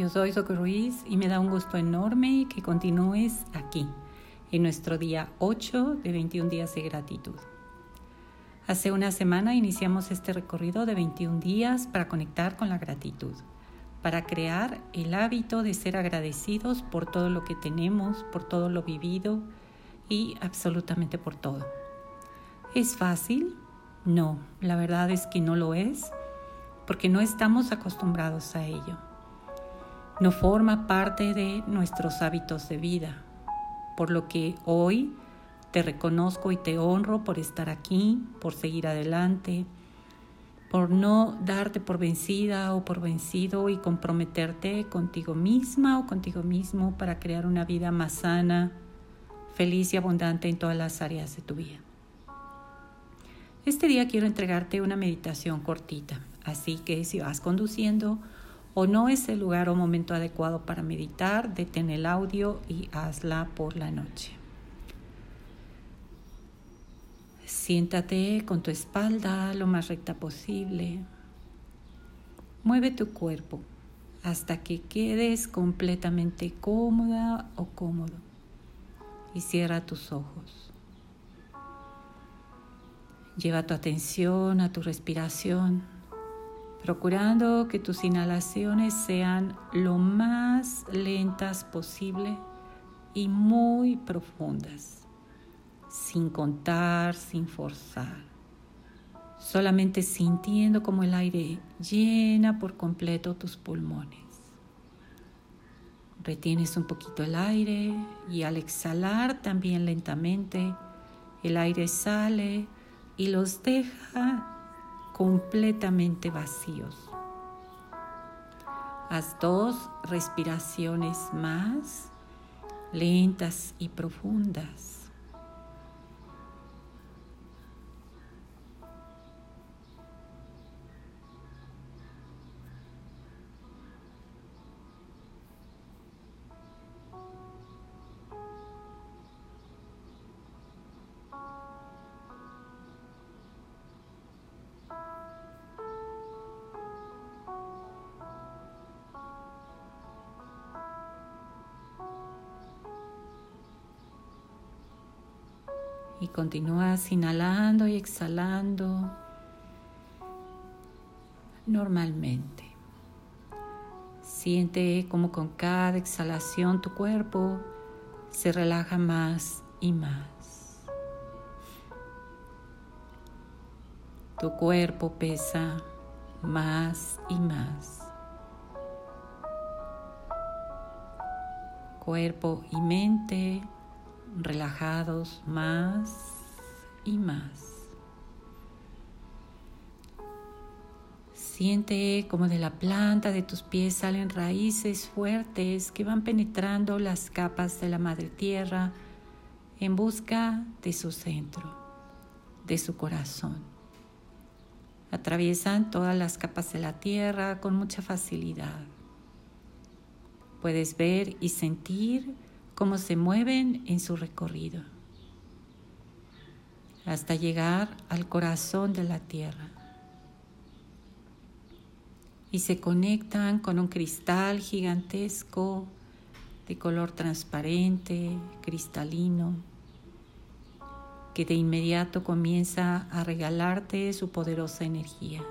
Yo soy Soco Ruiz y me da un gusto enorme que continúes aquí, en nuestro día 8 de 21 días de gratitud. Hace una semana iniciamos este recorrido de 21 días para conectar con la gratitud, para crear el hábito de ser agradecidos por todo lo que tenemos, por todo lo vivido y absolutamente por todo. ¿Es fácil? No, la verdad es que no lo es, porque no estamos acostumbrados a ello no forma parte de nuestros hábitos de vida, por lo que hoy te reconozco y te honro por estar aquí, por seguir adelante, por no darte por vencida o por vencido y comprometerte contigo misma o contigo mismo para crear una vida más sana, feliz y abundante en todas las áreas de tu vida. Este día quiero entregarte una meditación cortita, así que si vas conduciendo, o no es el lugar o momento adecuado para meditar, detén el audio y hazla por la noche. Siéntate con tu espalda lo más recta posible. Mueve tu cuerpo hasta que quedes completamente cómoda o cómodo y cierra tus ojos. Lleva tu atención a tu respiración procurando que tus inhalaciones sean lo más lentas posible y muy profundas, sin contar, sin forzar, solamente sintiendo como el aire llena por completo tus pulmones. Retienes un poquito el aire y al exhalar también lentamente, el aire sale y los deja completamente vacíos. Haz dos respiraciones más lentas y profundas. Y continúas inhalando y exhalando normalmente. Siente como con cada exhalación tu cuerpo se relaja más y más. Tu cuerpo pesa más y más. Cuerpo y mente relajados más y más. Siente como de la planta de tus pies salen raíces fuertes que van penetrando las capas de la madre tierra en busca de su centro, de su corazón. Atraviesan todas las capas de la tierra con mucha facilidad. Puedes ver y sentir cómo se mueven en su recorrido hasta llegar al corazón de la tierra. Y se conectan con un cristal gigantesco de color transparente, cristalino, que de inmediato comienza a regalarte su poderosa energía.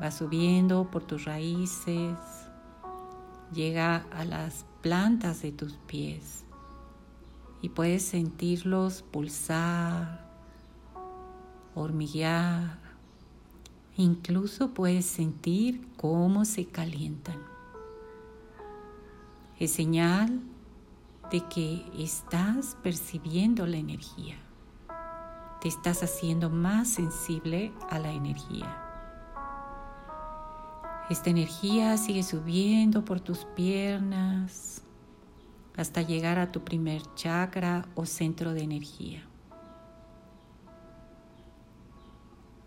Va subiendo por tus raíces, llega a las plantas de tus pies y puedes sentirlos pulsar, hormiguear, incluso puedes sentir cómo se calientan. Es señal de que estás percibiendo la energía, te estás haciendo más sensible a la energía. Esta energía sigue subiendo por tus piernas hasta llegar a tu primer chakra o centro de energía.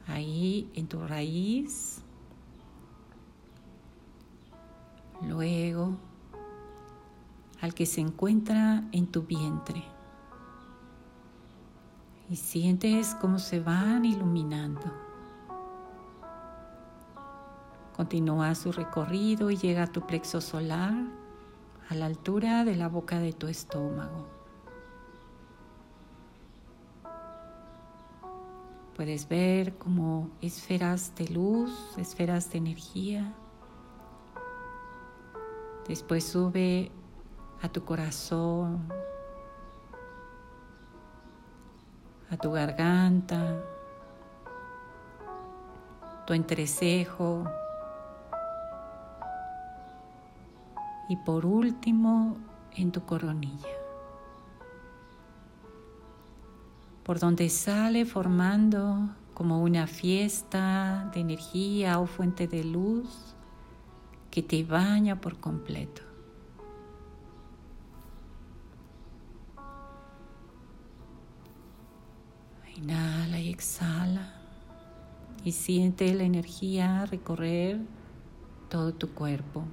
Ahí en tu raíz. Luego al que se encuentra en tu vientre. Y sientes cómo se van iluminando Continúa su recorrido y llega a tu plexo solar a la altura de la boca de tu estómago. Puedes ver como esferas de luz, esferas de energía. Después sube a tu corazón, a tu garganta, tu entrecejo y por último en tu coronilla. por donde sale formando como una fiesta de energía o fuente de luz que te baña por completo. Inhala y exhala y siente la energía recorrer todo tu cuerpo.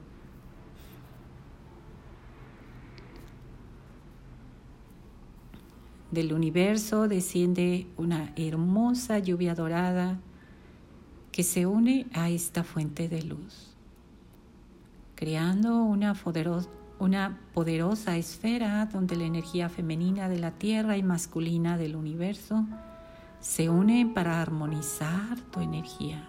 Del universo desciende una hermosa lluvia dorada que se une a esta fuente de luz, creando una, poderosa esfera donde la energía femenina de la Tierra y masculina del universo se unen para armonizar tu energía.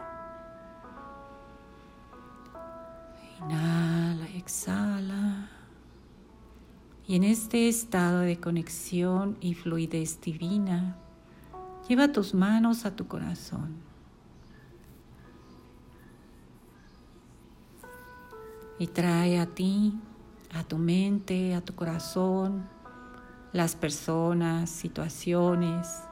Inhala, exhala. Y en este estado de conexión y fluidez divina, lleva tus manos a tu corazón. Y trae a ti, a tu mente, a tu corazón, las personas, situaciones,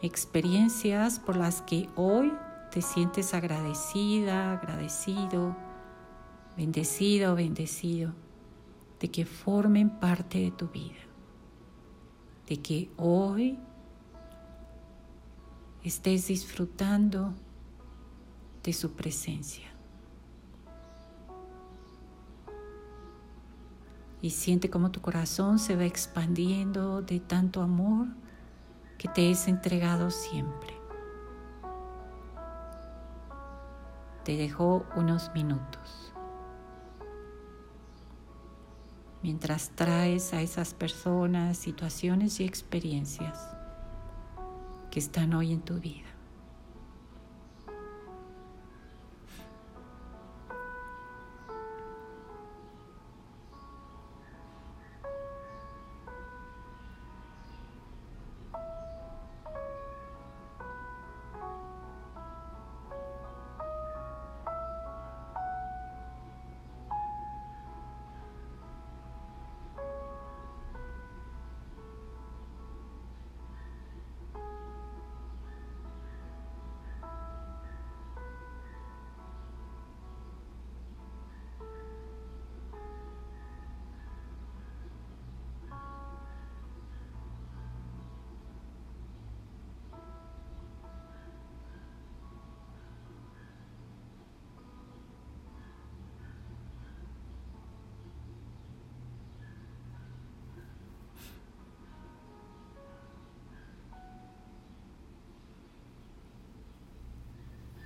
experiencias por las que hoy te sientes agradecida, agradecido, bendecido, bendecido de que formen parte de tu vida, de que hoy estés disfrutando de su presencia. Y siente como tu corazón se va expandiendo de tanto amor que te es entregado siempre. Te dejo unos minutos. Mientras traes a esas personas, situaciones y experiencias que están hoy en tu vida.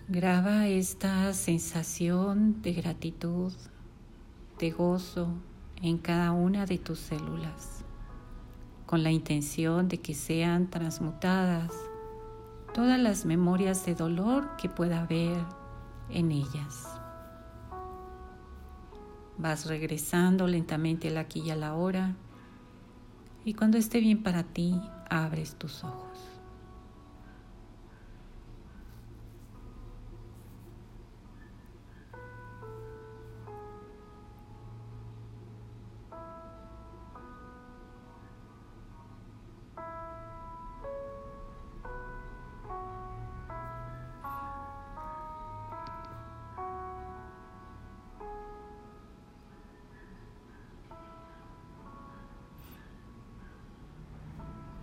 Graba esta sensación de gratitud, de gozo en cada una de tus células, con la intención de que sean transmutadas todas las memorias de dolor que pueda haber en ellas. Vas regresando lentamente al aquí y a la hora y cuando esté bien para ti, abres tus ojos.